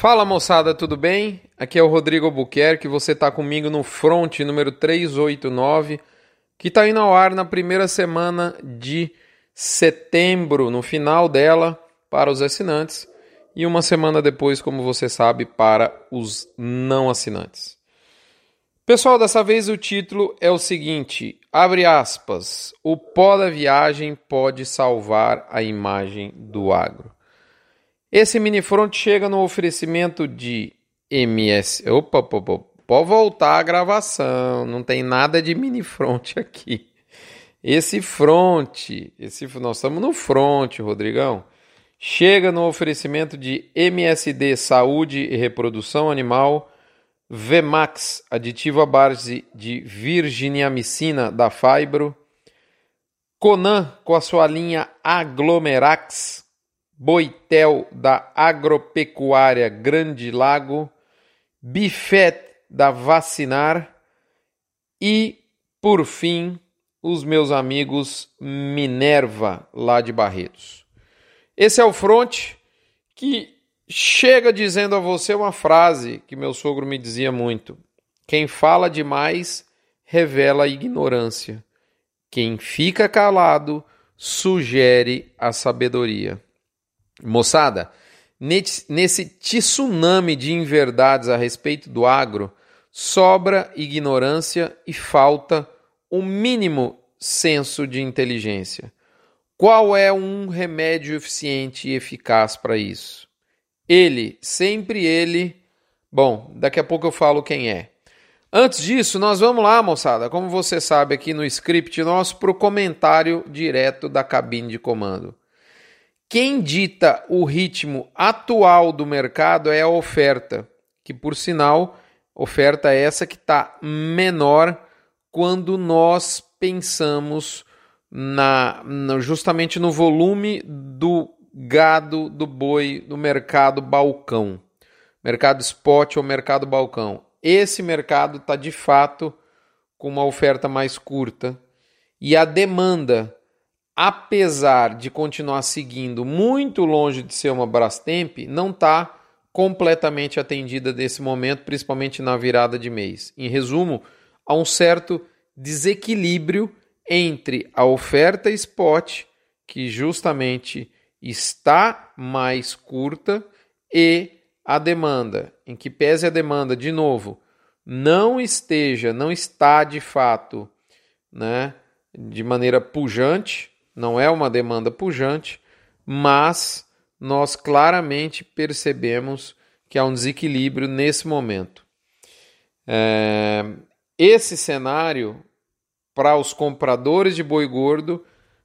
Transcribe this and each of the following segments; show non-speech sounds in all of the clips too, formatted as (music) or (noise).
Fala moçada, tudo bem? Aqui é o Rodrigo Albuquerque, você está comigo no Front número 389, que está indo ao ar na primeira semana de setembro, no final dela, para os assinantes, e uma semana depois, como você sabe, para os não assinantes. Pessoal, dessa vez o título é o seguinte: abre aspas, o pó da viagem pode salvar a imagem do agro. Esse mini front chega no oferecimento de MS. Opa, pode voltar a gravação, não tem nada de mini front (laughs) aqui. Esse front, esse nós estamos no front, Rodrigão. Chega no oferecimento de MSD Saúde e Reprodução Animal, Vmax, aditivo à base de virginiamicina da Fibro, Conan com a sua linha Aglomerax, Boitel da Agropecuária Grande Lago, Bifet da Vacinar e, por fim, os meus amigos Minerva lá de Barretos. Esse é o front que chega dizendo a você uma frase que meu sogro me dizia muito: quem fala demais revela ignorância. Quem fica calado sugere a sabedoria. Moçada, nesse tsunami de inverdades a respeito do agro, sobra ignorância e falta o mínimo senso de inteligência. Qual é um remédio eficiente e eficaz para isso? Ele, sempre ele. Bom, daqui a pouco eu falo quem é. Antes disso, nós vamos lá, moçada, como você sabe aqui no script nosso, para o comentário direto da cabine de comando. Quem dita o ritmo atual do mercado é a oferta, que por sinal, oferta essa que está menor quando nós pensamos na, justamente no volume do gado, do boi, do mercado balcão, mercado spot ou mercado balcão. Esse mercado está de fato com uma oferta mais curta e a demanda apesar de continuar seguindo muito longe de ser uma Brastemp, não está completamente atendida nesse momento, principalmente na virada de mês. Em resumo, há um certo desequilíbrio entre a oferta spot, que justamente está mais curta, e a demanda, em que pese a demanda, de novo, não esteja, não está de fato, né, de maneira pujante, não é uma demanda pujante, mas nós claramente percebemos que há um desequilíbrio nesse momento. É, esse cenário, para os compradores de boi gordo,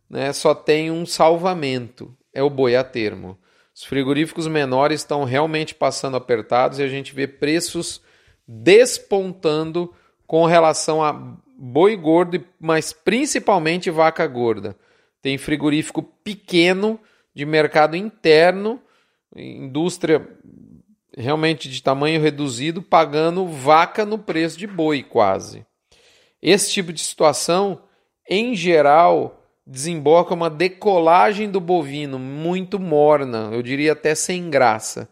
né, só tem um salvamento: é o boi a termo. Os frigoríficos menores estão realmente passando apertados e a gente vê preços despontando com relação a boi gordo, mas principalmente vaca gorda. Tem frigorífico pequeno de mercado interno, indústria realmente de tamanho reduzido, pagando vaca no preço de boi quase. Esse tipo de situação, em geral, desemboca uma decolagem do bovino muito morna, eu diria até sem graça.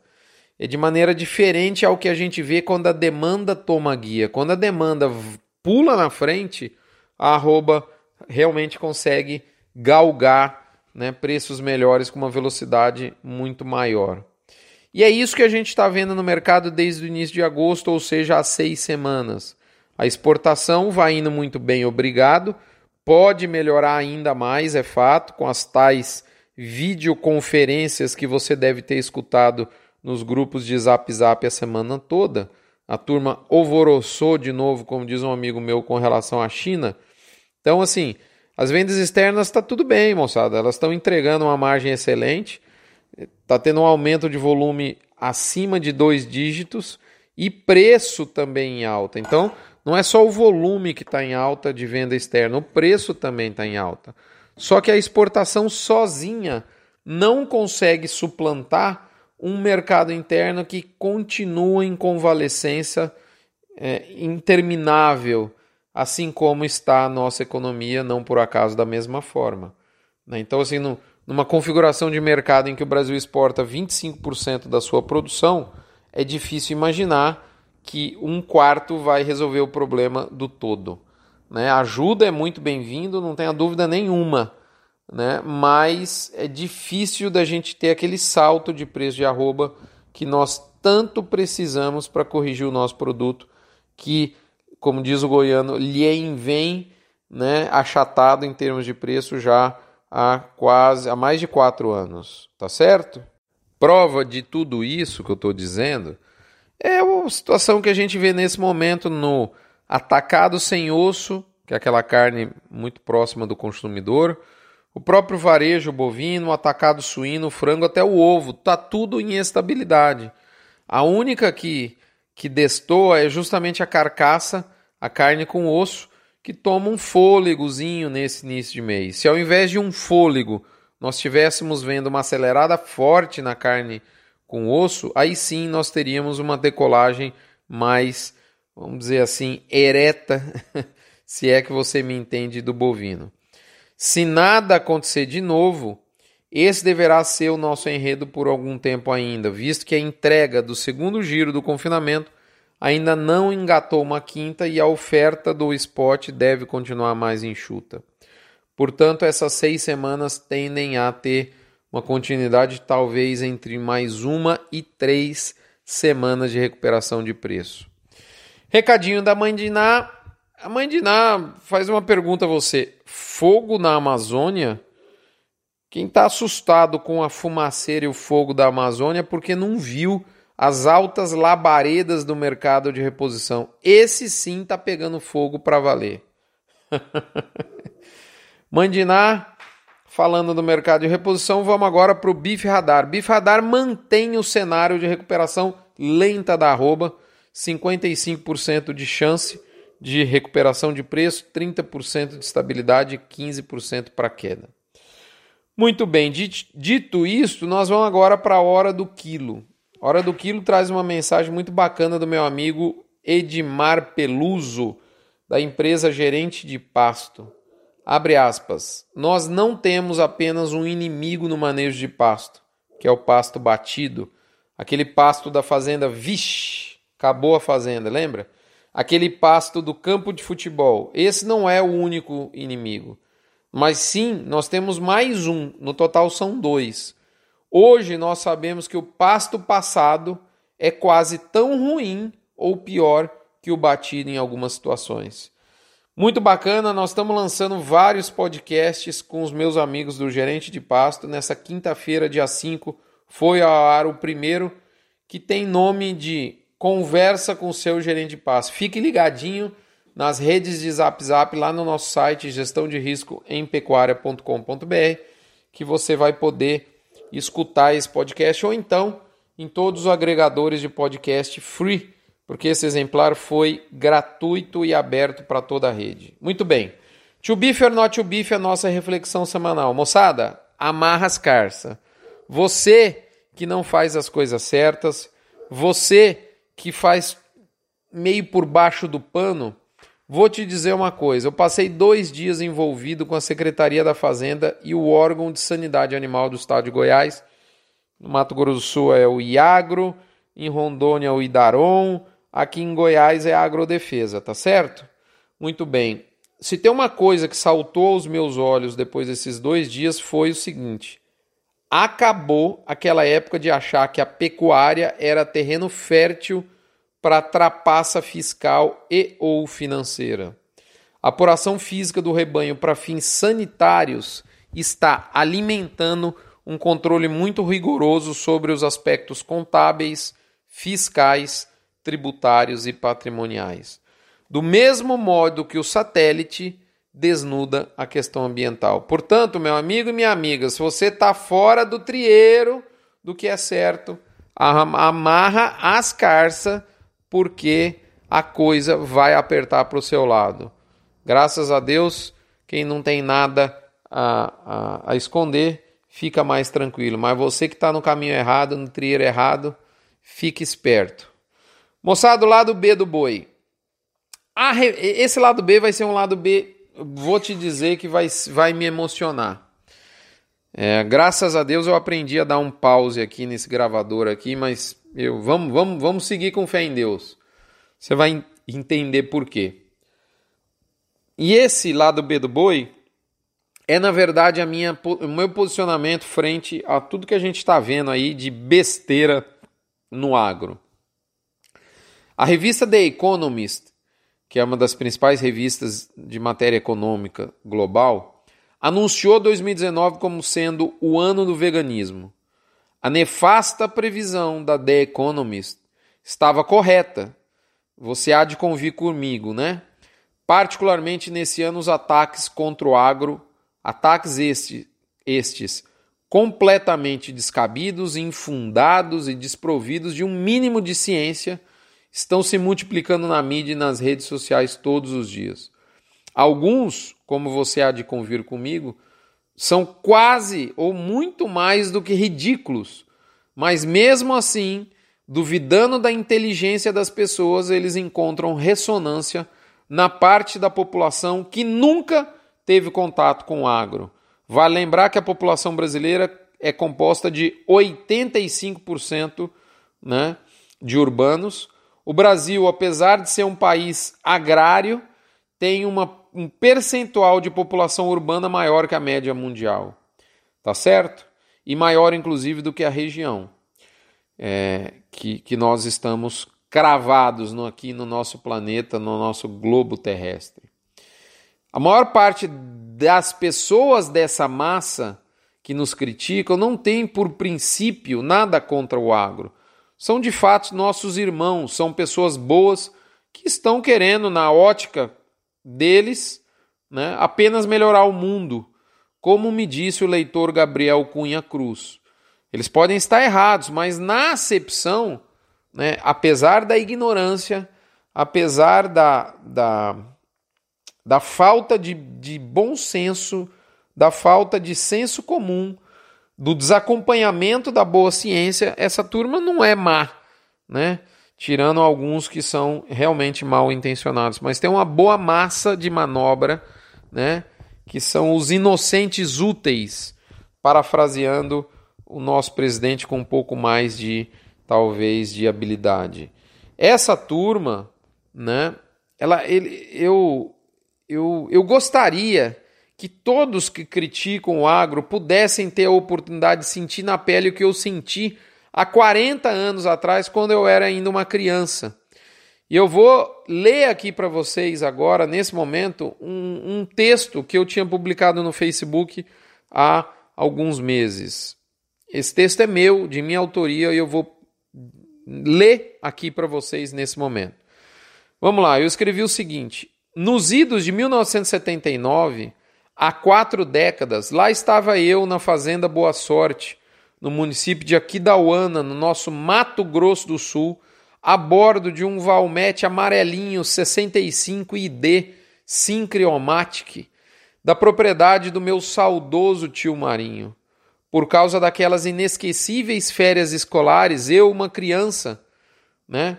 É de maneira diferente ao que a gente vê quando a demanda toma guia. Quando a demanda pula na frente, a arroba realmente consegue galgar né, preços melhores com uma velocidade muito maior. E é isso que a gente está vendo no mercado desde o início de agosto, ou seja, há seis semanas. A exportação vai indo muito bem, obrigado. Pode melhorar ainda mais, é fato, com as tais videoconferências que você deve ter escutado nos grupos de Zap Zap a semana toda. A turma alvoroçou de novo, como diz um amigo meu, com relação à China. Então, assim, as vendas externas está tudo bem, moçada. Elas estão entregando uma margem excelente, está tendo um aumento de volume acima de dois dígitos e preço também em alta. Então, não é só o volume que está em alta de venda externa, o preço também está em alta. Só que a exportação sozinha não consegue suplantar um mercado interno que continua em convalescência é, interminável assim como está a nossa economia, não por acaso da mesma forma. Né? Então, assim, numa configuração de mercado em que o Brasil exporta 25% da sua produção, é difícil imaginar que um quarto vai resolver o problema do todo. Né? Ajuda é muito bem-vindo, não tenha dúvida nenhuma, né? mas é difícil da gente ter aquele salto de preço de arroba que nós tanto precisamos para corrigir o nosso produto, que, como diz o goiano, lhe vem né, achatado em termos de preço já há quase há mais de quatro anos, tá certo? Prova de tudo isso que eu estou dizendo é a situação que a gente vê nesse momento no atacado sem osso, que é aquela carne muito próxima do consumidor, o próprio varejo bovino, atacado suíno, frango, até o ovo, tá tudo em estabilidade. A única que que destoa é justamente a carcaça, a carne com osso, que toma um fôlegozinho nesse início de mês. Se ao invés de um fôlego nós estivéssemos vendo uma acelerada forte na carne com osso, aí sim nós teríamos uma decolagem mais, vamos dizer assim, ereta, (laughs) se é que você me entende do bovino. Se nada acontecer de novo, esse deverá ser o nosso enredo por algum tempo ainda, visto que a entrega do segundo giro do confinamento ainda não engatou uma quinta e a oferta do spot deve continuar mais enxuta. Portanto, essas seis semanas tendem a ter uma continuidade talvez entre mais uma e três semanas de recuperação de preço. Recadinho da mãe de Ná. A mãe de Ná faz uma pergunta a você: fogo na Amazônia? Quem está assustado com a fumaceira e o fogo da Amazônia é porque não viu as altas labaredas do mercado de reposição. Esse sim tá pegando fogo para valer. (laughs) Mandiná, falando do mercado de reposição, vamos agora para o Bif Radar. Bif Radar mantém o cenário de recuperação lenta da arroba, 55% de chance de recuperação de preço, 30% de estabilidade e 15% para queda. Muito bem, dito isso, nós vamos agora para a hora do quilo. Hora do Quilo traz uma mensagem muito bacana do meu amigo Edmar Peluso, da empresa Gerente de Pasto. Abre aspas. Nós não temos apenas um inimigo no manejo de pasto, que é o pasto batido. Aquele pasto da fazenda, vixe, acabou a fazenda, lembra? Aquele pasto do campo de futebol. Esse não é o único inimigo. Mas sim, nós temos mais um, no total são dois. Hoje nós sabemos que o pasto passado é quase tão ruim ou pior que o batido em algumas situações. Muito bacana, nós estamos lançando vários podcasts com os meus amigos do Gerente de Pasto. Nessa quinta-feira, dia 5, foi ao ar o primeiro que tem nome de Conversa com o seu gerente de pasto. Fique ligadinho nas redes de Zap Zap lá no nosso site gestão de risco em pecuária.com.br que você vai poder escutar esse podcast, ou então em todos os agregadores de podcast free, porque esse exemplar foi gratuito e aberto para toda a rede. Muito bem. To beef or not to beef, a nossa reflexão semanal. Moçada, amarra as carças. Você que não faz as coisas certas, você que faz meio por baixo do pano, Vou te dizer uma coisa: eu passei dois dias envolvido com a Secretaria da Fazenda e o órgão de sanidade animal do estado de Goiás. No Mato Grosso do Sul é o IAGRO, em Rondônia é o IDARON, aqui em Goiás é a Agrodefesa, tá certo? Muito bem. Se tem uma coisa que saltou aos meus olhos depois desses dois dias foi o seguinte: acabou aquela época de achar que a pecuária era terreno fértil para trapaça fiscal e ou financeira. A apuração física do rebanho para fins sanitários está alimentando um controle muito rigoroso sobre os aspectos contábeis, fiscais, tributários e patrimoniais. Do mesmo modo que o satélite desnuda a questão ambiental. Portanto, meu amigo e minha amiga, se você está fora do trieiro do que é certo, amarra as carças porque a coisa vai apertar para o seu lado. Graças a Deus, quem não tem nada a, a, a esconder fica mais tranquilo. Mas você que está no caminho errado, no trieiro errado, fique esperto. Moçada, o lado B do boi. Ah, esse lado B vai ser um lado B, vou te dizer que vai, vai me emocionar. É, graças a Deus eu aprendi a dar um pause aqui nesse gravador aqui, mas Eu, vamos, vamos, vamos seguir com fé em Deus. Você vai entender por quê. E esse lado B do boi é, na verdade, a minha, o meu posicionamento frente a tudo que a gente está vendo aí de besteira no agro. A revista The Economist, que é uma das principais revistas de matéria econômica global, anunciou 2019 como sendo o ano do veganismo. A nefasta previsão da The Economist estava correta. Você há de convir comigo, né? Particularmente nesse ano, os ataques contra o agro, ataques este, estes completamente descabidos, infundados e desprovidos de um mínimo de ciência estão se multiplicando na mídia e nas redes sociais todos os dias. Alguns, como você há de convir comigo, são quase ou muito mais do que ridículos, mas mesmo assim, duvidando da inteligência das pessoas, eles encontram ressonância na parte da população que nunca teve contato com o agro. Vale lembrar que a população brasileira é composta de 85% né, de urbanos, o Brasil, apesar de ser um país agrário, tem uma, um percentual de população urbana maior que a média mundial. Tá certo? E maior, inclusive, do que a região é, que, que nós estamos cravados no, aqui no nosso planeta, no nosso globo terrestre. A maior parte das pessoas dessa massa que nos criticam não tem por princípio nada contra o agro são de fato nossos irmãos, são pessoas boas que estão querendo, na ótica deles, né, apenas melhorar o mundo, como me disse o leitor Gabriel Cunha Cruz. Eles podem estar errados, mas na acepção, né, apesar da ignorância, apesar da, da, da falta de, de bom senso, da falta de senso comum, do desacompanhamento da boa ciência, essa turma não é má, né? Tirando alguns que são realmente mal intencionados, mas tem uma boa massa de manobra, né? Que são os inocentes úteis, parafraseando o nosso presidente com um pouco mais de talvez de habilidade. Essa turma, né? Ela, ele, eu, eu, eu gostaria que todos que criticam o agro pudessem ter a oportunidade de sentir na pele o que eu senti há 40 anos atrás, quando eu era ainda uma criança. E eu vou ler aqui para vocês agora, nesse momento, um, um, texto que eu tinha publicado no Facebook há alguns meses. Esse texto é meu, de minha autoria, e eu vou ler aqui para vocês nesse momento. Vamos lá, eu escrevi o seguinte: nos idos de 1979 Há quatro décadas, lá estava eu na Fazenda Boa Sorte, no município de Aquidauana, no nosso Mato Grosso do Sul, a bordo de um Valmete amarelinho 65 ID Syncreomatic, da propriedade do meu saudoso tio Marinho. Por causa daquelas inesquecíveis férias escolares, eu, uma criança, né?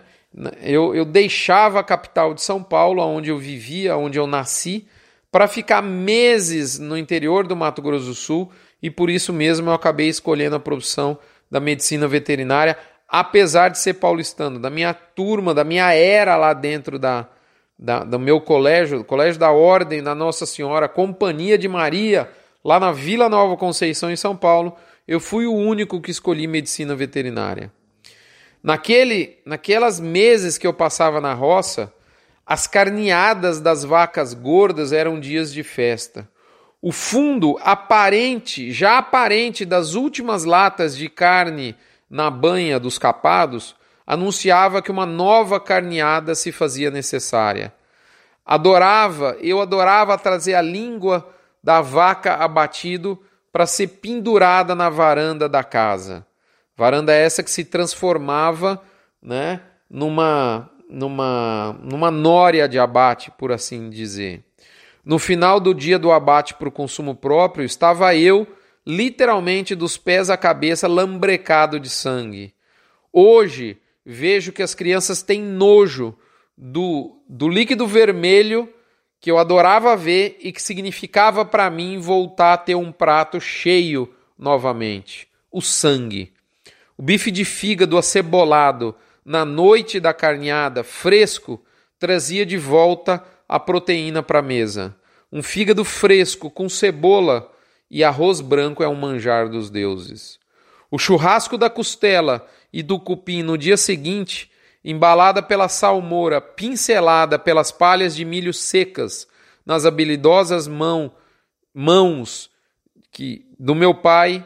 Eu, eu deixava a capital de São Paulo, onde eu vivia, onde eu nasci, para ficar meses no interior do Mato Grosso do Sul e por isso mesmo eu acabei escolhendo a profissão da medicina veterinária, apesar de ser paulistano, da minha turma, da minha era lá dentro da, da, do meu colégio, Colégio da Ordem da Nossa Senhora, Companhia de Maria, lá na Vila Nova Conceição, em São Paulo, eu fui o único que escolhi medicina veterinária. Naquele, naquelas meses que eu passava na roça, as carneadas das vacas gordas eram dias de festa. O fundo aparente, já aparente das últimas latas de carne na banha dos capados, anunciava que uma nova carneada se fazia necessária. Adorava, eu adorava trazer a língua da vaca abatido para ser pendurada na varanda da casa. Varanda essa que se transformava, né, numa numa, numa nória de abate, por assim dizer. No final do dia do abate para o consumo próprio, estava eu, literalmente dos pés à cabeça, lambrecado de sangue. Hoje, vejo que as crianças têm nojo do, do líquido vermelho que eu adorava ver e que significava para mim voltar a ter um prato cheio novamente: o sangue. O bife de fígado acebolado na noite da carneada, fresco, trazia de volta a proteína para a mesa. Um fígado fresco com cebola e arroz branco é um manjar dos deuses. O churrasco da costela e do cupim no dia seguinte, embalada pela salmoura, pincelada pelas palhas de milho secas nas habilidosas mão, mãos que do meu pai,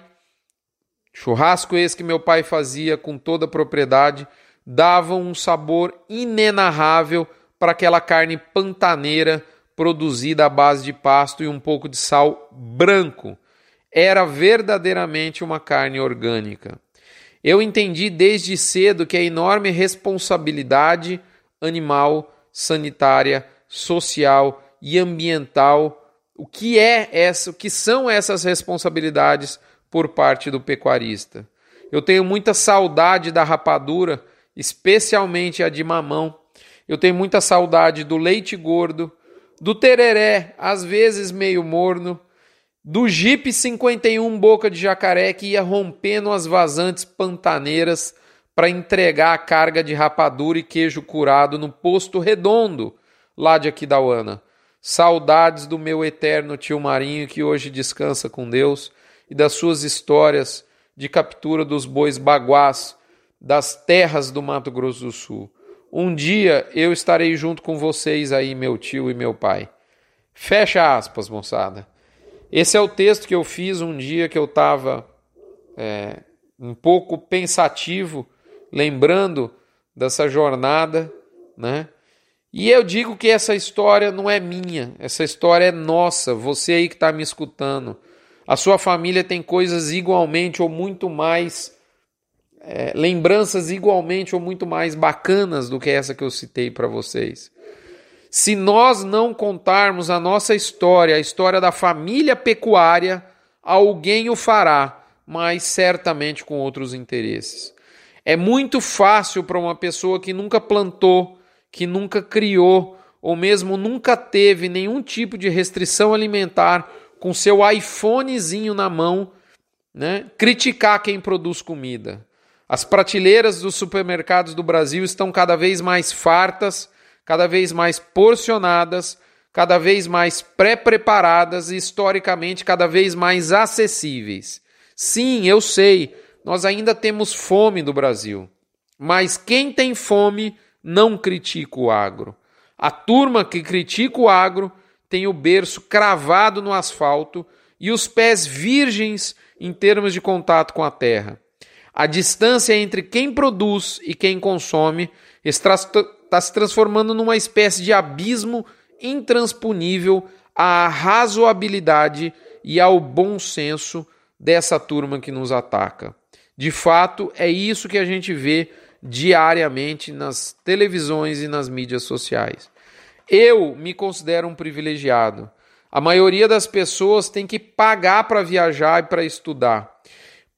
churrasco esse que meu pai fazia com toda a propriedade, davam um sabor inenarrável para aquela carne pantaneira produzida à base de pasto e um pouco de sal branco. Era verdadeiramente uma carne orgânica. Eu entendi desde cedo que a enorme responsabilidade animal, sanitária, social e ambiental, o que é essa, o que são essas responsabilidades por parte do pecuarista. Eu tenho muita saudade da rapadura especialmente a de mamão. Eu tenho muita saudade do leite gordo, do tereré, às vezes meio morno, do Jeep 51 boca de jacaré que ia rompendo as vazantes pantaneiras para entregar a carga de rapadura e queijo curado no posto redondo lá de Aquidauana. Saudades do meu eterno tio Marinho que hoje descansa com Deus e das suas histórias de captura dos bois baguás das terras do Mato Grosso do Sul. Um dia eu estarei junto com vocês aí, meu tio e meu pai. Fecha aspas, moçada. Esse é o texto que eu fiz um dia que eu estava é, um pouco pensativo, lembrando dessa jornada, né? E eu digo que essa história não é minha, essa história é nossa, você aí que está me escutando. A sua família tem coisas igualmente ou muito mais é, lembranças igualmente ou muito mais bacanas do que essa que eu citei para vocês. Se nós não contarmos a nossa história, a história da família pecuária, alguém o fará, mas certamente com outros interesses. É muito fácil para uma pessoa que nunca plantou, que nunca criou, ou mesmo nunca teve nenhum tipo de restrição alimentar, com seu iPhonezinho na mão, né, criticar quem produz comida. As prateleiras dos supermercados do Brasil estão cada vez mais fartas, cada vez mais porcionadas, cada vez mais pré-preparadas e historicamente cada vez mais acessíveis. Sim, eu sei, nós ainda temos fome no Brasil. Mas quem tem fome não critica o agro. A turma que critica o agro tem o berço cravado no asfalto e os pés virgens em termos de contato com a terra. A distância entre quem produz e quem consome está, está se transformando numa espécie de abismo intransponível à razoabilidade e ao bom senso dessa turma que nos ataca. De fato, é isso que a gente vê diariamente nas televisões e nas mídias sociais. Eu me considero um privilegiado. A maioria das pessoas tem que pagar para viajar e para estudar.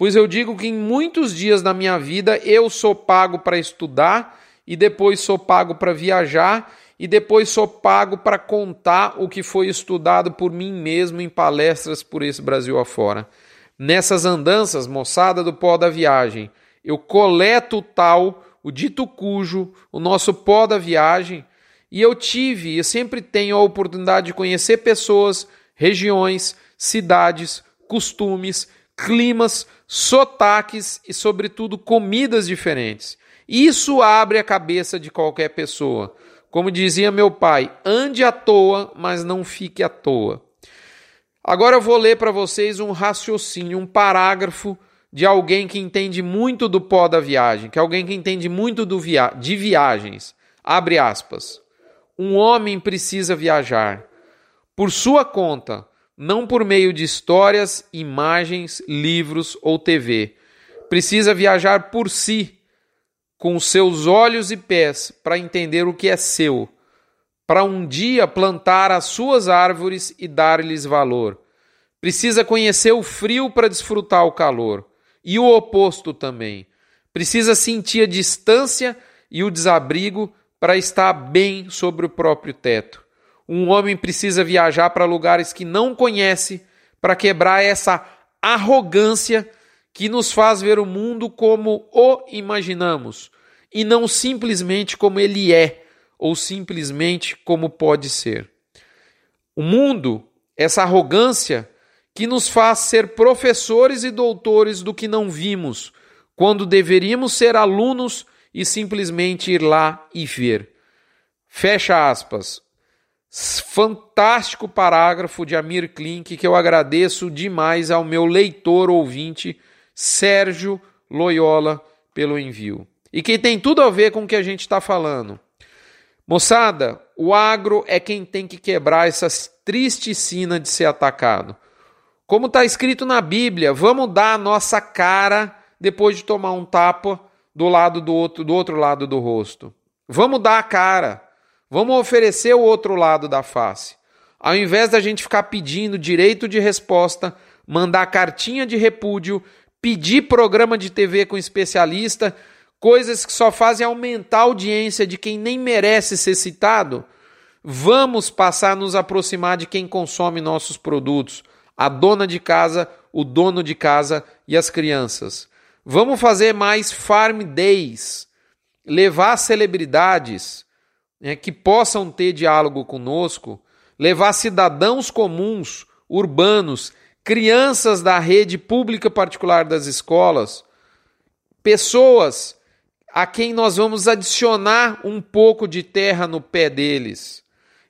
Pois eu digo que em muitos dias da minha vida eu sou pago para estudar e depois sou pago para viajar e depois sou pago para contar o que foi estudado por mim mesmo em palestras por esse Brasil afora. Nessas andanças, moçada do pó da viagem, eu coleto o tal, o dito cujo, o nosso pó da viagem, e eu tive e sempre tenho a oportunidade de conhecer pessoas, regiões, cidades, costumes, climas, sotaques e, sobretudo, comidas diferentes. Isso abre a cabeça de qualquer pessoa. Como dizia meu pai, ande à toa, mas não fique à toa. Agora eu vou ler para vocês um raciocínio, um parágrafo de alguém que entende muito do pó da viagem, que é alguém que entende muito via de viagens. Abre aspas. Um homem precisa viajar por sua conta, não por meio de histórias, imagens, livros ou TV. Precisa viajar por si, com seus olhos e pés, para entender o que é seu, para um dia plantar as suas árvores e dar-lhes valor. Precisa conhecer o frio para desfrutar o calor, e o oposto também. Precisa sentir a distância e o desabrigo para estar bem sobre o próprio teto. Um homem precisa viajar para lugares que não conhece para quebrar essa arrogância que nos faz ver o mundo como o imaginamos e não simplesmente como ele é ou simplesmente como pode ser. O mundo, essa arrogância que nos faz ser professores e doutores do que não vimos, quando deveríamos ser alunos e simplesmente ir lá e ver. Fecha aspas. Fantástico parágrafo de Amir Klink que eu agradeço demais ao meu leitor ouvinte Sérgio Loyola pelo envio. E que tem tudo a ver com o que a gente está falando. Moçada, o agro é quem tem que quebrar essa triste sina de ser atacado. Como está escrito na Bíblia, vamos dar a nossa cara depois de tomar um tapa do lado do outro, do outro lado do rosto. Vamos dar a cara. Vamos oferecer o outro lado da face. Ao invés da gente ficar pedindo direito de resposta, mandar cartinha de repúdio, pedir programa de TV com especialista, coisas que só fazem aumentar a audiência de quem nem merece ser citado, vamos passar a nos aproximar de quem consome nossos produtos, a dona de casa, o dono de casa e as crianças. Vamos fazer mais farm days, levar celebridades né, que possam ter diálogo conosco, levar cidadãos comuns, urbanos, crianças da rede pública particular das escolas, pessoas a quem nós vamos adicionar um pouco de terra no pé deles.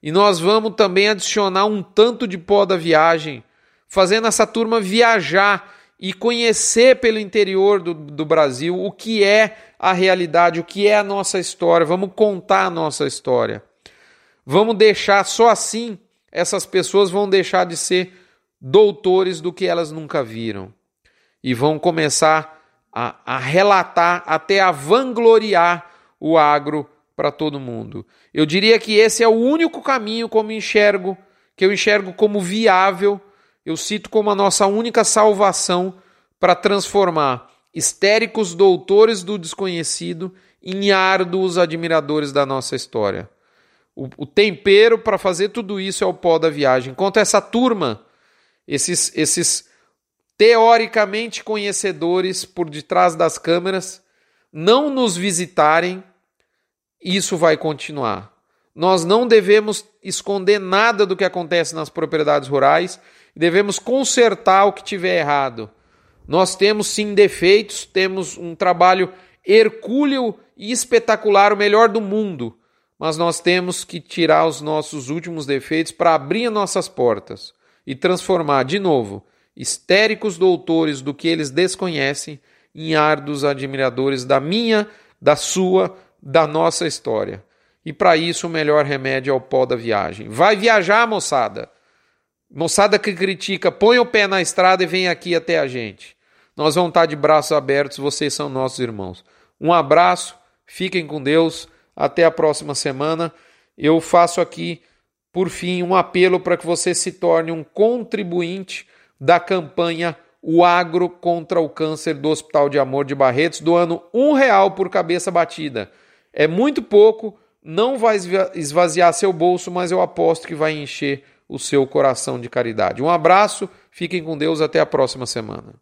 E nós vamos também adicionar um tanto de pó da viagem fazendo essa turma viajar e conhecer pelo interior do, do Brasil o que é a realidade, o que é a nossa história. Vamos contar a nossa história. Vamos deixar, só assim, essas pessoas vão deixar de ser doutores do que elas nunca viram e vão começar a, a relatar, até a vangloriar o agro para todo mundo. Eu diria que esse é o único caminho como enxergo, que eu enxergo como viável eu cito como a nossa única salvação para transformar histéricos doutores do desconhecido em árduos admiradores da nossa história. O, o tempero para fazer tudo isso é o pó da viagem. Enquanto essa turma, esses, esses teoricamente conhecedores por detrás das câmeras, não nos visitarem, isso vai continuar. Nós não devemos esconder nada do que acontece nas propriedades rurais devemos consertar o que tiver errado. Nós temos sim defeitos, temos um trabalho hercúleo e espetacular, o melhor do mundo, mas nós temos que tirar os nossos últimos defeitos para abrir nossas portas e transformar de novo histéricos doutores do que eles desconhecem em árduos admiradores da minha, da sua, da nossa história. E para isso o melhor remédio é o pó da viagem. Vai viajar, moçada! Moçada que critica, põe o pé na estrada e vem aqui até a gente. Nós vamos estar de braços abertos, vocês são nossos irmãos. Um abraço, fiquem com Deus, até a próxima semana. Eu faço aqui, por fim, um apelo para que você se torne um contribuinte da campanha O Agro contra o Câncer do Hospital de Amor de Barretos, doando um real por cabeça batida. É muito pouco, não vai esvaziar seu bolso, mas eu aposto que vai encher o seu coração de caridade. Um abraço, fiquem com Deus, até a próxima semana.